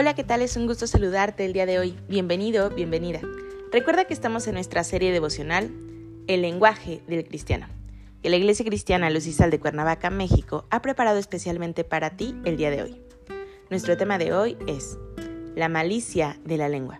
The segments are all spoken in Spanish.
Hola, ¿qué tal? Es un gusto saludarte el día de hoy. Bienvenido, bienvenida. Recuerda que estamos en nuestra serie devocional El lenguaje del cristiano, que la Iglesia Cristiana Luz y Sal de Cuernavaca, México, ha preparado especialmente para ti el día de hoy. Nuestro tema de hoy es la malicia de la lengua.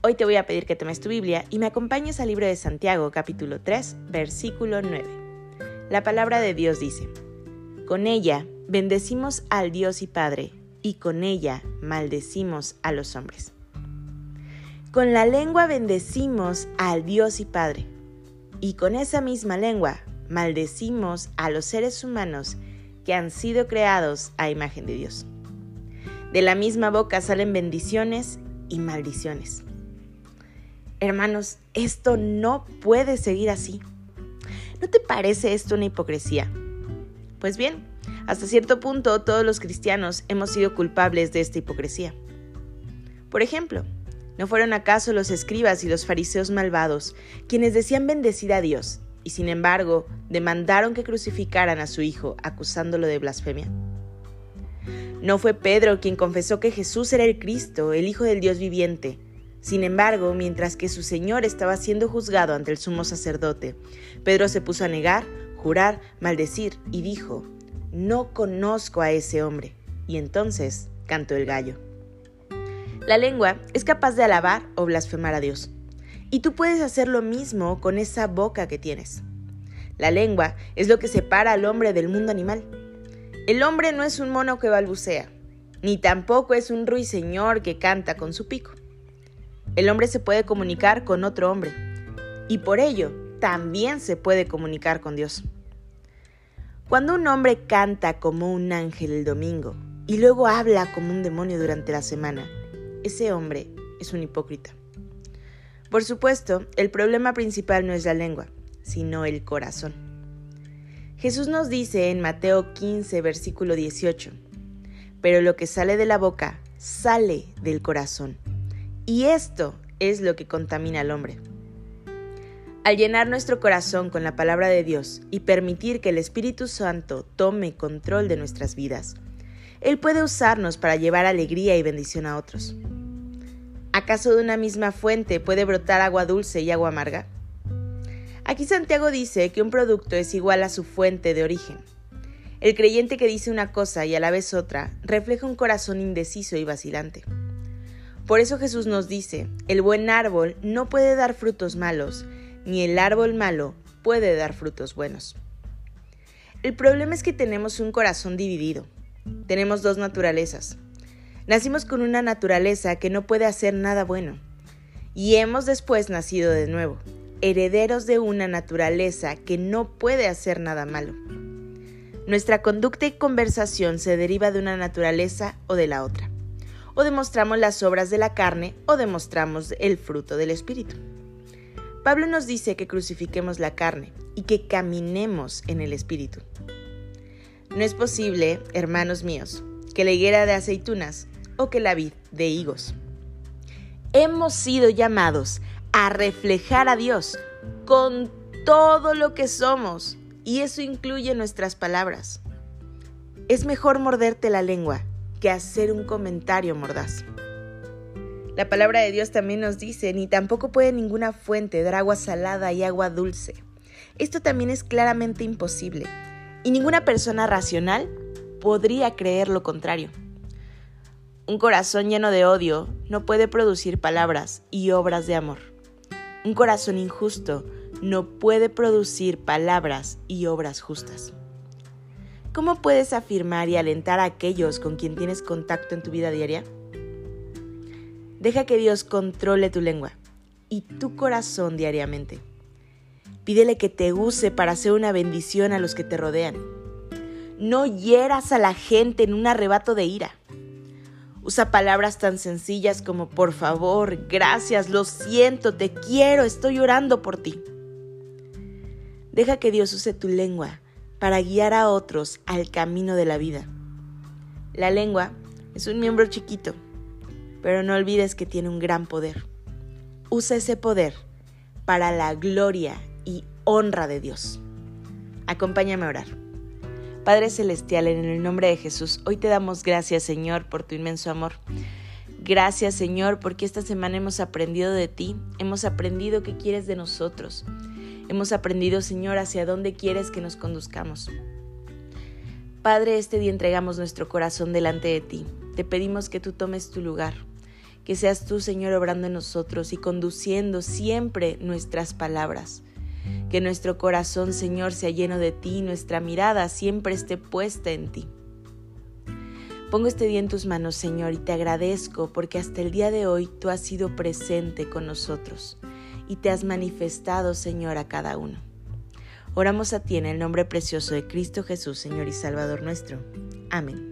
Hoy te voy a pedir que tomes tu Biblia y me acompañes al libro de Santiago, capítulo 3, versículo 9. La palabra de Dios dice, Con ella bendecimos al Dios y Padre y con ella maldecimos a los hombres. Con la lengua bendecimos al Dios y Padre, y con esa misma lengua maldecimos a los seres humanos que han sido creados a imagen de Dios. De la misma boca salen bendiciones y maldiciones. Hermanos, esto no puede seguir así. ¿No te parece esto una hipocresía? Pues bien, hasta cierto punto, todos los cristianos hemos sido culpables de esta hipocresía. Por ejemplo, ¿no fueron acaso los escribas y los fariseos malvados quienes decían bendecir a Dios y sin embargo demandaron que crucificaran a su hijo acusándolo de blasfemia? ¿No fue Pedro quien confesó que Jesús era el Cristo, el Hijo del Dios viviente? Sin embargo, mientras que su Señor estaba siendo juzgado ante el sumo sacerdote, Pedro se puso a negar, jurar, maldecir y dijo, no conozco a ese hombre. Y entonces cantó el gallo. La lengua es capaz de alabar o blasfemar a Dios. Y tú puedes hacer lo mismo con esa boca que tienes. La lengua es lo que separa al hombre del mundo animal. El hombre no es un mono que balbucea, ni tampoco es un ruiseñor que canta con su pico. El hombre se puede comunicar con otro hombre, y por ello también se puede comunicar con Dios. Cuando un hombre canta como un ángel el domingo y luego habla como un demonio durante la semana, ese hombre es un hipócrita. Por supuesto, el problema principal no es la lengua, sino el corazón. Jesús nos dice en Mateo 15, versículo 18, pero lo que sale de la boca sale del corazón, y esto es lo que contamina al hombre. Al llenar nuestro corazón con la palabra de Dios y permitir que el Espíritu Santo tome control de nuestras vidas, Él puede usarnos para llevar alegría y bendición a otros. ¿Acaso de una misma fuente puede brotar agua dulce y agua amarga? Aquí Santiago dice que un producto es igual a su fuente de origen. El creyente que dice una cosa y a la vez otra refleja un corazón indeciso y vacilante. Por eso Jesús nos dice, el buen árbol no puede dar frutos malos, ni el árbol malo puede dar frutos buenos. El problema es que tenemos un corazón dividido. Tenemos dos naturalezas. Nacimos con una naturaleza que no puede hacer nada bueno. Y hemos después nacido de nuevo, herederos de una naturaleza que no puede hacer nada malo. Nuestra conducta y conversación se deriva de una naturaleza o de la otra. O demostramos las obras de la carne o demostramos el fruto del Espíritu. Pablo nos dice que crucifiquemos la carne y que caminemos en el Espíritu. No es posible, hermanos míos, que la higuera de aceitunas o que la vid de higos. Hemos sido llamados a reflejar a Dios con todo lo que somos y eso incluye nuestras palabras. Es mejor morderte la lengua que hacer un comentario mordaz. La palabra de Dios también nos dice, ni tampoco puede ninguna fuente dar agua salada y agua dulce. Esto también es claramente imposible, y ninguna persona racional podría creer lo contrario. Un corazón lleno de odio no puede producir palabras y obras de amor. Un corazón injusto no puede producir palabras y obras justas. ¿Cómo puedes afirmar y alentar a aquellos con quien tienes contacto en tu vida diaria? Deja que Dios controle tu lengua y tu corazón diariamente. Pídele que te use para hacer una bendición a los que te rodean. No hieras a la gente en un arrebato de ira. Usa palabras tan sencillas como por favor, gracias, lo siento, te quiero, estoy orando por ti. Deja que Dios use tu lengua para guiar a otros al camino de la vida. La lengua es un miembro chiquito, pero no olvides que tiene un gran poder. Usa ese poder para la gloria y honra de Dios. Acompáñame a orar. Padre Celestial, en el nombre de Jesús, hoy te damos gracias, Señor, por tu inmenso amor. Gracias, Señor, porque esta semana hemos aprendido de ti, hemos aprendido qué quieres de nosotros. Hemos aprendido, Señor, hacia dónde quieres que nos conduzcamos. Padre, este día entregamos nuestro corazón delante de ti. Te pedimos que tú tomes tu lugar, que seas tú, Señor, obrando en nosotros y conduciendo siempre nuestras palabras. Que nuestro corazón, Señor, sea lleno de ti, nuestra mirada siempre esté puesta en ti. Pongo este día en tus manos, Señor, y te agradezco porque hasta el día de hoy tú has sido presente con nosotros y te has manifestado, Señor, a cada uno. Oramos a ti en el nombre precioso de Cristo Jesús, Señor y Salvador nuestro. Amén.